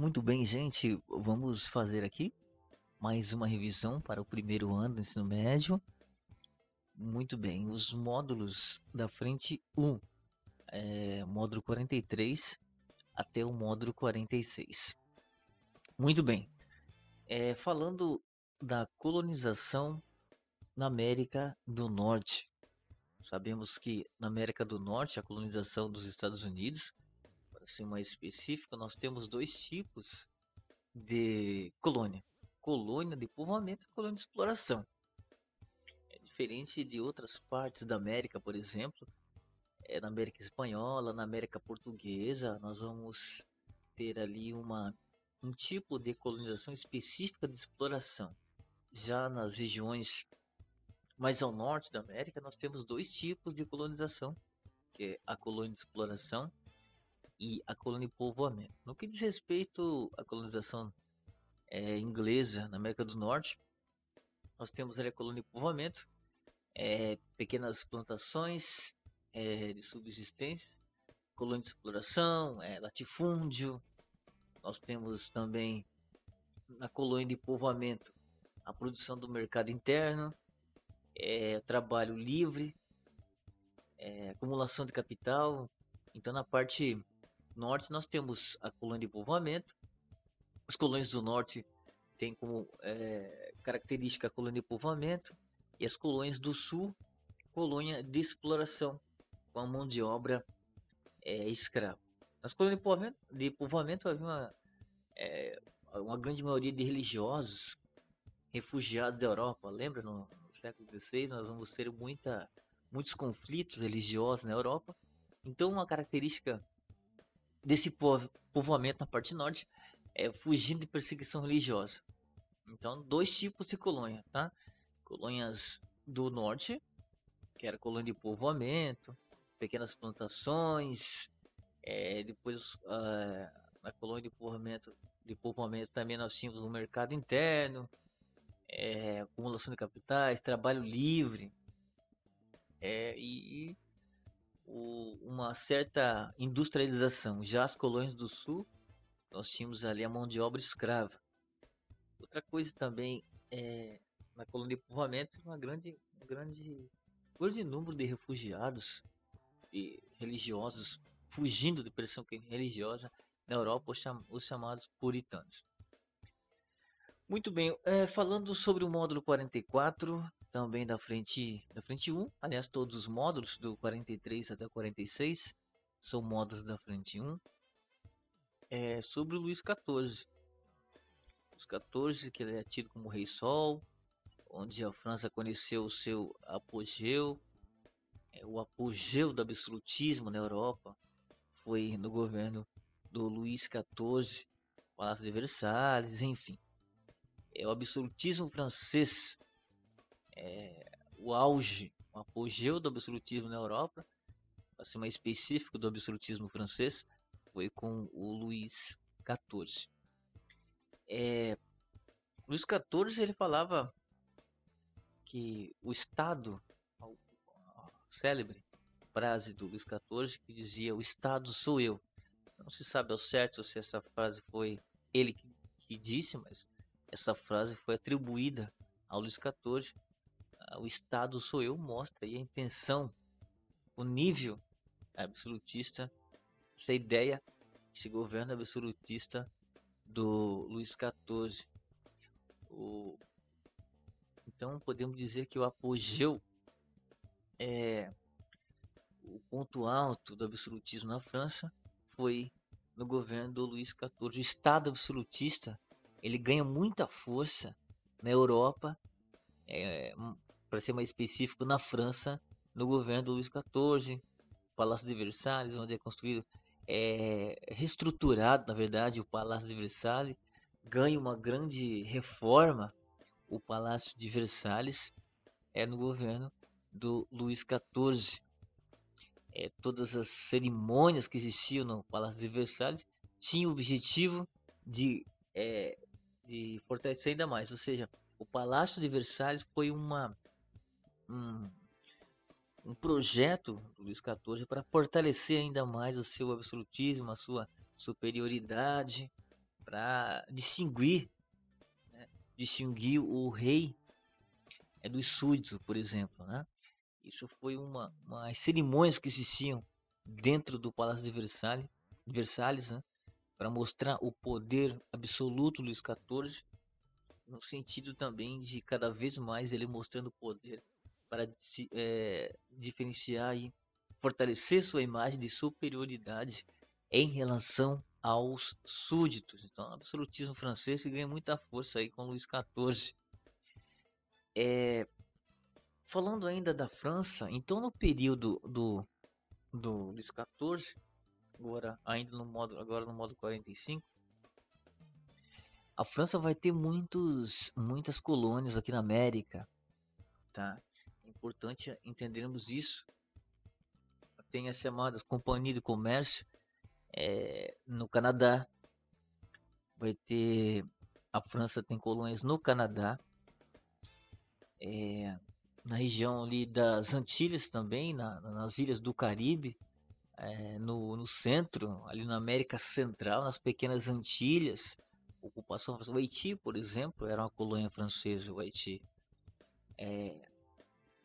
Muito bem, gente, vamos fazer aqui mais uma revisão para o primeiro ano do ensino médio. Muito bem, os módulos da frente 1, é, módulo 43 até o módulo 46. Muito bem, é, falando da colonização na América do Norte. Sabemos que na América do Norte, a colonização dos Estados Unidos, ser mais específico, nós temos dois tipos de colônia: colônia de povoamento e colônia de exploração. É diferente de outras partes da América, por exemplo, é, na América Espanhola, na América Portuguesa, nós vamos ter ali uma, um tipo de colonização específica de exploração. Já nas regiões mais ao norte da América, nós temos dois tipos de colonização, que é a colônia de exploração e a colônia de povoamento. No que diz respeito à colonização é, inglesa na América do Norte, nós temos ali a colônia de povoamento, é, pequenas plantações é, de subsistência, colônia de exploração, é, latifúndio. Nós temos também na colônia de povoamento a produção do mercado interno, é, trabalho livre, é, acumulação de capital. Então, na parte norte, nós temos a colônia de povoamento. Os colônias do norte têm como é, característica a colônia de povoamento, e as colônias do sul, colônia de exploração, com a mão de obra é, escrava. Nas colônias de povoamento, de povoamento havia uma, é, uma grande maioria de religiosos refugiados da Europa. Lembra no, século XVI, nós vamos ter muita, muitos conflitos religiosos na Europa. Então, uma característica desse povoamento na parte norte é fugir de perseguição religiosa. Então, dois tipos de colônia, tá? Colônias do norte, que era colônia de povoamento, pequenas plantações, é, depois uh, na colônia de povoamento, de povoamento também nós tínhamos um mercado interno, é, acumulação de capitais, trabalho livre é, e, e o, uma certa industrialização. Já as colônias do sul, nós tínhamos ali a mão de obra escrava. Outra coisa também é na colônia de povoamento uma grande, um grande, grande número de refugiados e religiosos fugindo de pressão religiosa na Europa, os chamados puritanos. Muito bem, é, falando sobre o módulo 44, também da frente, da frente 1, aliás, todos os módulos do 43 até 46 são módulos da frente 1, é sobre o Luís XIV. Luís XIV, que ele é tido como Rei Sol, onde a França conheceu o seu apogeu, é, o apogeu do absolutismo na Europa foi no governo do Luís XIV, Palácio de Versalhes, enfim é o absolutismo francês, é, o auge, o apogeu do absolutismo na Europa, para ser mais específico do absolutismo francês, foi com o Luís XIV. É, Luís XIV ele falava que o Estado, a célebre frase do Luís XIV que dizia o Estado sou eu. Não se sabe ao certo se essa frase foi ele que, que disse, mas essa frase foi atribuída ao Luís XIV. O Estado sou eu mostra aí a intenção, o nível absolutista, essa ideia, esse governo absolutista do Luís XIV. O... Então podemos dizer que o apogeu é o ponto alto do absolutismo na França foi no governo do Luís XIV. O Estado absolutista ele ganha muita força na Europa, é, para ser mais específico, na França, no governo do Luís XIV, Palácio de Versalhes, onde é construído, é reestruturado, na verdade, o Palácio de Versalhes, ganha uma grande reforma, o Palácio de Versalhes, é no governo do Luís XIV. É, todas as cerimônias que existiam no Palácio de Versalhes tinham o objetivo de é, de fortalecer ainda mais. Ou seja, o Palácio de Versalhes foi uma um, um projeto do Luís XIV para fortalecer ainda mais o seu absolutismo, a sua superioridade, para distinguir, né, distinguir o rei é dos súditos, por exemplo, né? Isso foi uma, umas cerimônias que existiam dentro do Palácio de Versalhes, Versalhes né? para mostrar o poder absoluto do Luís XIV, no sentido também de cada vez mais ele mostrando poder para é, diferenciar e fortalecer sua imagem de superioridade em relação aos súditos. Então, o absolutismo francês ganha muita força aí com Luís XIV. É, falando ainda da França, então no período do, do Luís XIV, agora ainda no modo agora no modo 45, a França vai ter muitos muitas colônias aqui na América, tá? Importante entendermos isso. Tem as chamadas companhias de comércio é, no Canadá. Vai ter a França tem colônias no Canadá é, na região ali das Antilhas também, na, nas ilhas do Caribe, é, no, no centro, ali na América Central, nas pequenas Antilhas, ocupação francesa. O Haiti, por exemplo, era uma colônia francesa, o Haiti. É,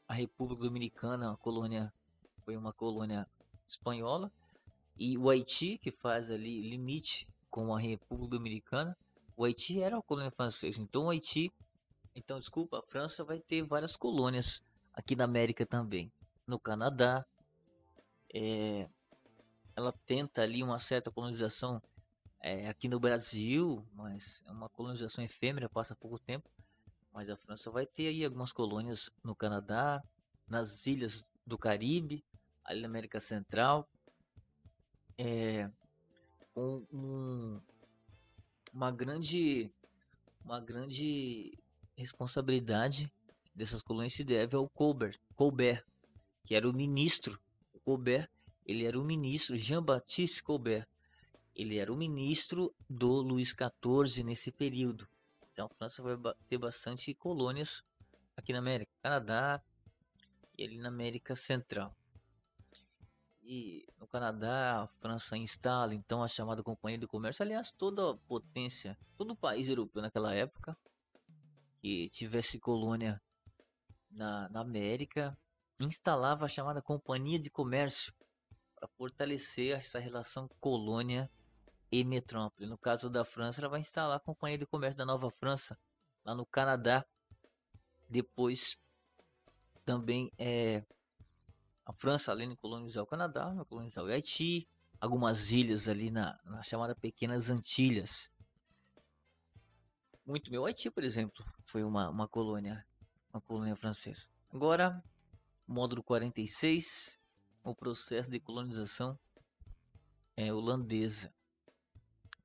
a República Dominicana, colônia, foi uma colônia espanhola. E o Haiti, que faz ali limite com a República Dominicana, o Haiti era uma colônia francesa. Então o Haiti então, desculpa, a França vai ter várias colônias aqui na América também. No Canadá, é, ela tenta ali uma certa colonização é, aqui no Brasil, mas é uma colonização efêmera, passa pouco tempo. Mas a França vai ter aí algumas colônias no Canadá, nas ilhas do Caribe, ali na América Central, é, com um, uma grande, uma grande responsabilidade dessas colônias se deve ao Colbert, Colbert, que era o ministro. Colbert, ele era o ministro Jean-Baptiste Colbert. Ele era o ministro do Luís XIV nesse período. Então a França vai ter bastante colônias aqui na América, Canadá e ali na América Central. E no Canadá, a França instala então a chamada Companhia de Comércio. Aliás, toda potência, todo país europeu naquela época que tivesse colônia na, na América, instalava a chamada Companhia de Comércio para fortalecer essa relação colônia e metrópole. No caso da França, ela vai instalar a Companhia de Comércio da Nova França lá no Canadá. Depois também é a França, além de colonizar o Canadá, vai colonizar o Haiti, algumas ilhas ali na, na chamada Pequenas Antilhas muito meu. Haiti, por exemplo, foi uma, uma colônia, uma colônia francesa. Agora, módulo 46, o processo de colonização é holandesa.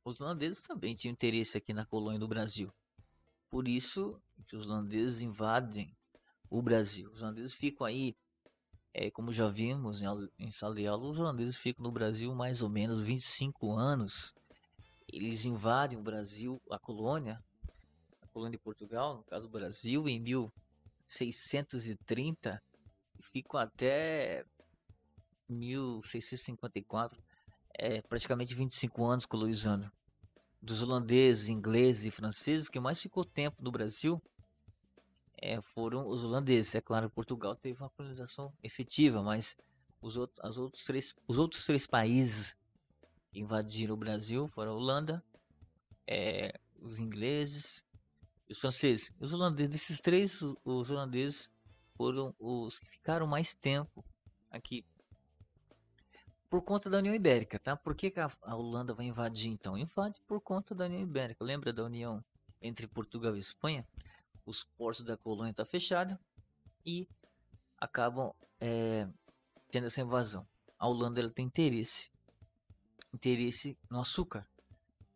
Os holandeses também tinham interesse aqui na colônia do Brasil. Por isso que os holandeses invadem o Brasil. Os holandeses ficam aí, é, como já vimos em, em sala de aula, os holandeses ficam no Brasil mais ou menos 25 anos. Eles invadem o Brasil, a colônia, colônia de Portugal, no caso do Brasil, em 1630 e ficam até 1654, é, praticamente 25 anos colonizando. Dos holandeses, ingleses e franceses, que mais ficou tempo no Brasil é, foram os holandeses. É claro, Portugal teve uma colonização efetiva, mas os, outros, outros, três, os outros três países invadiram o Brasil foram a Holanda, é, os ingleses os franceses, os holandeses, desses três, os holandeses foram os que ficaram mais tempo aqui. Por conta da União Ibérica, tá? Por que, que a, a Holanda vai invadir então? Invade por conta da União Ibérica. Lembra da união entre Portugal e Espanha? Os portos da colônia estão tá fechados e acabam é, tendo essa invasão. A Holanda ela tem interesse, interesse no açúcar.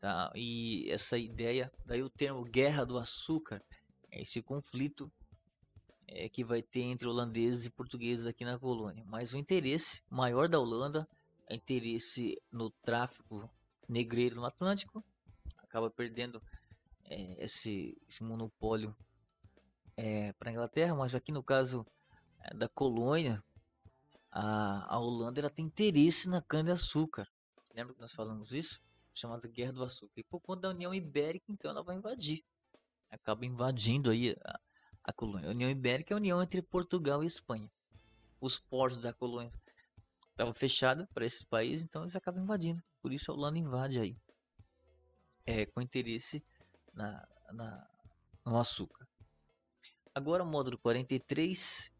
Tá? E essa ideia, daí o termo guerra do açúcar, é esse conflito é, que vai ter entre holandeses e portugueses aqui na colônia. Mas o interesse maior da Holanda interesse no tráfico negreiro no Atlântico, acaba perdendo é, esse, esse, monopólio é, para a Inglaterra, mas aqui no caso é, da colônia, a, a Holanda ela tem interesse na cana-de-açúcar. Lembra que nós falamos isso? chamada Guerra do Açúcar. E por conta da União Ibérica, então ela vai invadir. Acaba invadindo aí a, a colônia. A União Ibérica é a união entre Portugal e Espanha. Os portos da colônia estavam fechados para esses países, então eles acabam invadindo. Por isso a Holanda invade aí. É, com interesse na, na, no açúcar. Agora, módulo 43,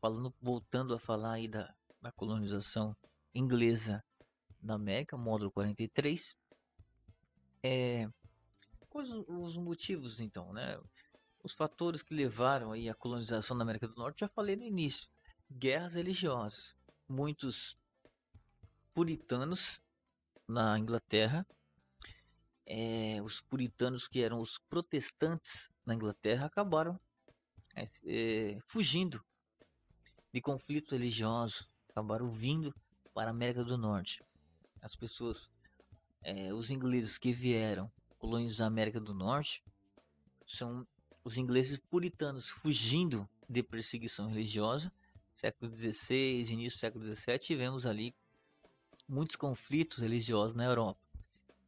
falando, voltando a falar aí da, da colonização inglesa na América, módulo 43. É, quais os motivos, então, né? Os fatores que levaram aí a colonização da América do Norte, já falei no início. Guerras religiosas. Muitos puritanos na Inglaterra, é, os puritanos que eram os protestantes na Inglaterra acabaram é, é, fugindo de conflitos religiosos, acabaram vindo para a América do Norte. As pessoas, é, os ingleses que vieram colonizar a América do Norte, são os ingleses puritanos fugindo de perseguição religiosa. Século XVI, início do século XVII, tivemos ali muitos conflitos religiosos na Europa.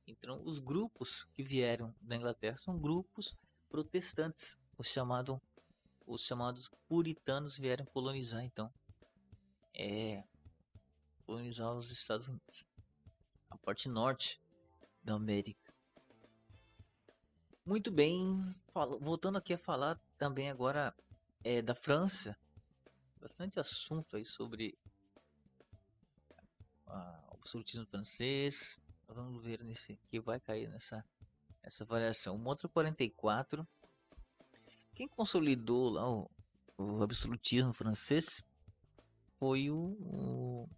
Então, os grupos que vieram da Inglaterra são grupos protestantes, os chamados os chamados puritanos vieram colonizar então é, colonizar os Estados Unidos a parte norte da América muito bem voltando aqui a falar também agora é, da França bastante assunto aí sobre o absolutismo francês vamos ver nesse que vai cair nessa essa variação o Montro 44 quem consolidou lá o, o absolutismo francês foi o, o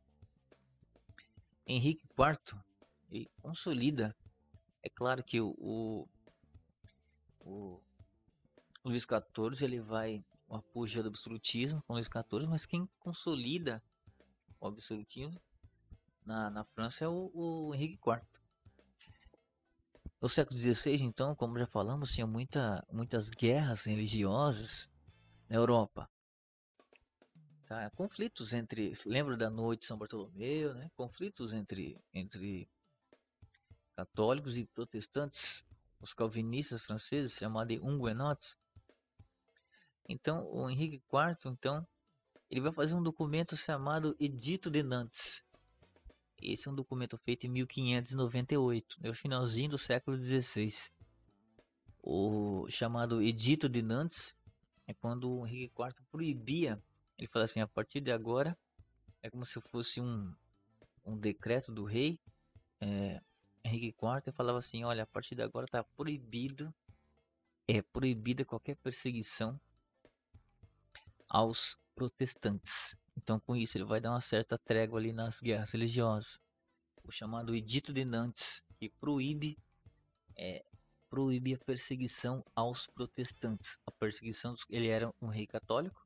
Henrique IV. E consolida. É claro que o, o, o Luís XIV ele vai o apogeu do absolutismo com Luís XIV, mas quem consolida o absolutismo na, na França é o, o Henrique IV. No século XVI, então, como já falamos, tinha muita, muitas guerras religiosas na Europa. Tá? Conflitos entre, lembra da noite de São Bartolomeu, né? Conflitos entre, entre católicos e protestantes, os calvinistas franceses, chamados de Huguenots. Então, o Henrique IV, então, ele vai fazer um documento chamado Edito de Nantes, esse é um documento feito em 1598, no finalzinho do século XVI. O chamado Edito de Nantes é quando o Henrique IV proibia, ele fala assim, a partir de agora, é como se fosse um, um decreto do rei, é, Henrique IV falava assim, olha, a partir de agora está proibido, é proibida qualquer perseguição aos protestantes. Então, com isso, ele vai dar uma certa trégua ali nas guerras religiosas. O chamado Edito de Nantes, que proíbe, é, proíbe a perseguição aos protestantes. A perseguição, ele era um rei católico,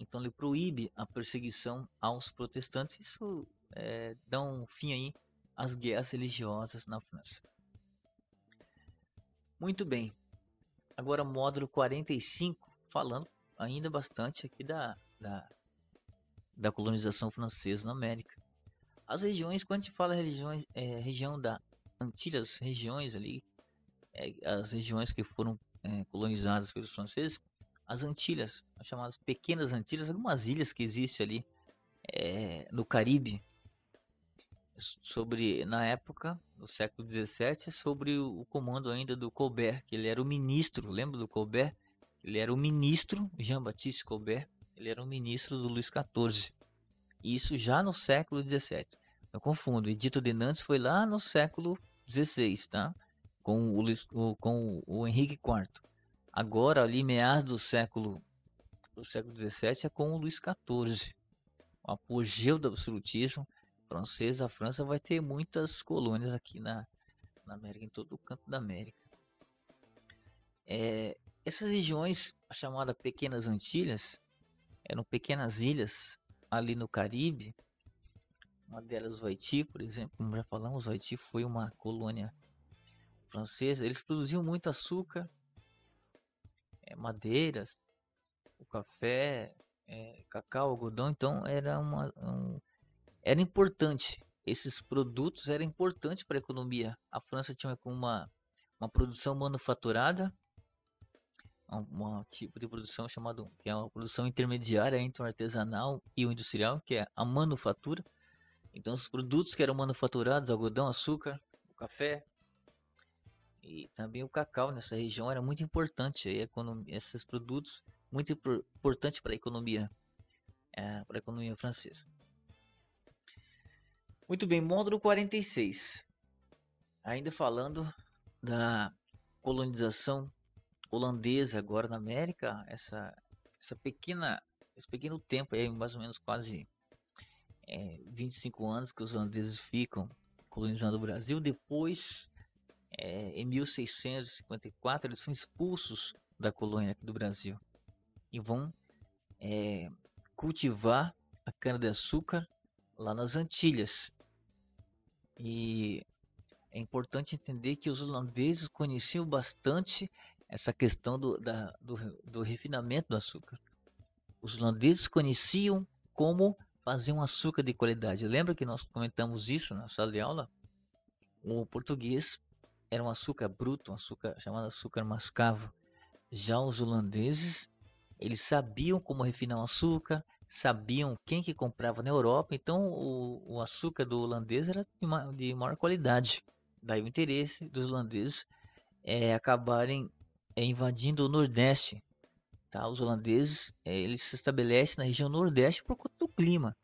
então ele proíbe a perseguição aos protestantes. Isso é, dá um fim aí às guerras religiosas na França. Muito bem. Agora módulo 45, falando ainda bastante aqui da, da da colonização francesa na América. As regiões, quando a gente fala regiões, é, região da Antilhas, regiões ali, é, as regiões que foram é, colonizadas pelos franceses, as Antilhas, as chamadas Pequenas Antilhas, algumas ilhas que existem ali é, no Caribe, sobre na época, no século 17, sobre o, o comando ainda do Colbert, que ele era o ministro, lembra do Colbert? Ele era o ministro Jean-Baptiste Colbert ele era um ministro do Luís XIV. Isso já no século XVII. Eu confundo. Edito de Nantes foi lá no século XVI, tá? Com o, Luiz, o, com o Henrique IV. Agora, ali, meados do século, do século XVII, é com o Luís XIV. O apogeu do absolutismo francês. A França vai ter muitas colônias aqui na, na América, em todo o canto da América. É, essas regiões, chamadas Pequenas Antilhas, eram pequenas ilhas ali no Caribe. Uma delas, o Haiti, por exemplo, como já falamos, o Haiti foi uma colônia francesa. Eles produziam muito açúcar, é, madeiras, o café, é, cacau, algodão. Então era uma, um, era importante esses produtos eram importantes para a economia. A França tinha uma, uma produção manufaturada, um, tipo de produção chamado que é uma produção intermediária entre o artesanal e o industrial, que é a manufatura. Então, os produtos que eram manufaturados, algodão, açúcar, o café e também o cacau nessa região era muito importante. Aí, economia, esses produtos muito importante para a economia, é, para a economia francesa. Muito bem, módulo 46. Ainda falando da colonização holandesa agora na América, essa, essa pequena, esse pequeno tempo aí, mais ou menos quase é, 25 anos que os holandeses ficam colonizando o Brasil. Depois, é, em 1654, eles são expulsos da colônia do Brasil e vão é, cultivar a cana-de-açúcar lá nas Antilhas. E é importante entender que os holandeses conheciam bastante essa questão do, da, do, do refinamento do açúcar. Os holandeses conheciam como fazer um açúcar de qualidade. Lembra que nós comentamos isso na sala de aula? O português era um açúcar bruto, um açúcar chamado açúcar mascavo. Já os holandeses, eles sabiam como refinar o açúcar, sabiam quem que comprava na Europa, então o, o açúcar do holandês era de, de, maior qualidade. Daí o interesse dos holandeses é acabarem é, invadindo o Nordeste. Tá? Os holandeses é, eles se estabelecem na região Nordeste por conta do clima.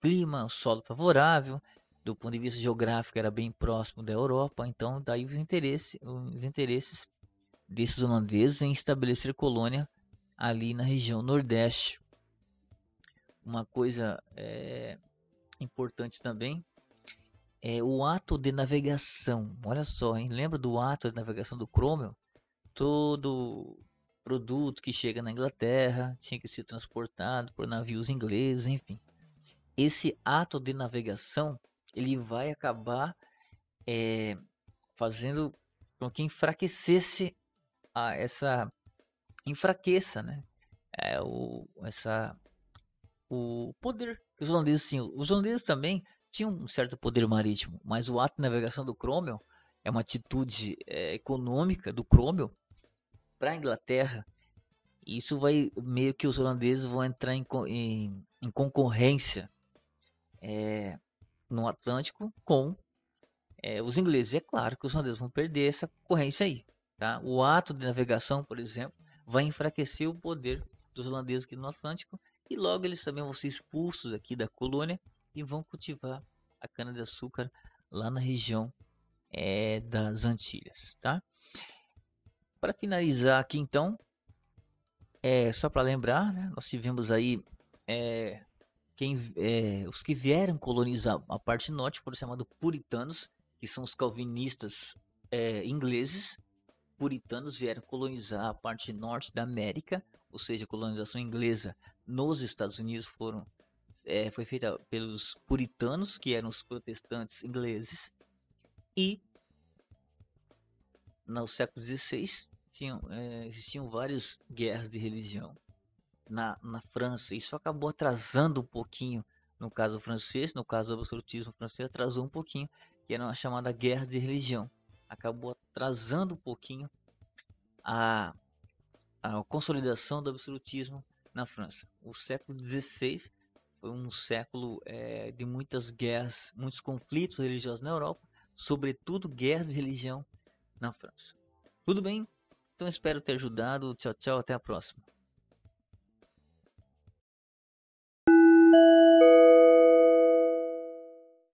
Clima, solo favorável, do ponto de vista geográfico era bem próximo da Europa, então daí os interesses, os interesses desses holandeses em estabelecer colônia ali na região Nordeste uma coisa é, importante também é o ato de navegação. Olha só, hein? lembra do ato de navegação do Cromwell? Todo produto que chega na Inglaterra tinha que ser transportado por navios ingleses, enfim. Esse ato de navegação ele vai acabar é, fazendo com que enfraquecesse a, essa enfraqueça, né? É, o, essa o poder que os holandeses tinham. Os holandeses também tinham um certo poder marítimo, mas o ato de navegação do Cromwell é uma atitude é, econômica do Cromwell para a Inglaterra. Isso vai meio que os holandeses vão entrar em, em, em concorrência é, no Atlântico com é, os ingleses. É claro que os holandeses vão perder essa concorrência aí. Tá? O ato de navegação, por exemplo, vai enfraquecer o poder dos holandeses aqui no Atlântico e logo eles também vão ser expulsos aqui da colônia e vão cultivar a cana-de-açúcar lá na região é, das Antilhas, tá? Para finalizar aqui então, é, só para lembrar, né, nós tivemos aí é, quem, é, os que vieram colonizar a parte norte foram chamados puritanos, que são os calvinistas é, ingleses. Puritanos vieram colonizar a parte norte da América, ou seja, a colonização inglesa nos Estados Unidos foram é, foi feita pelos puritanos, que eram os protestantes ingleses, e no século XVI tinham, é, existiam várias guerras de religião na, na França. Isso acabou atrasando um pouquinho, no caso francês, no caso do absolutismo francês, atrasou um pouquinho, que era a chamada guerra de religião. Acabou atrasando um pouquinho a, a consolidação do absolutismo na França. O século XVI foi um século é, de muitas guerras, muitos conflitos religiosos na Europa, sobretudo guerras de religião na França. Tudo bem? Então espero ter ajudado. Tchau, tchau, até a próxima.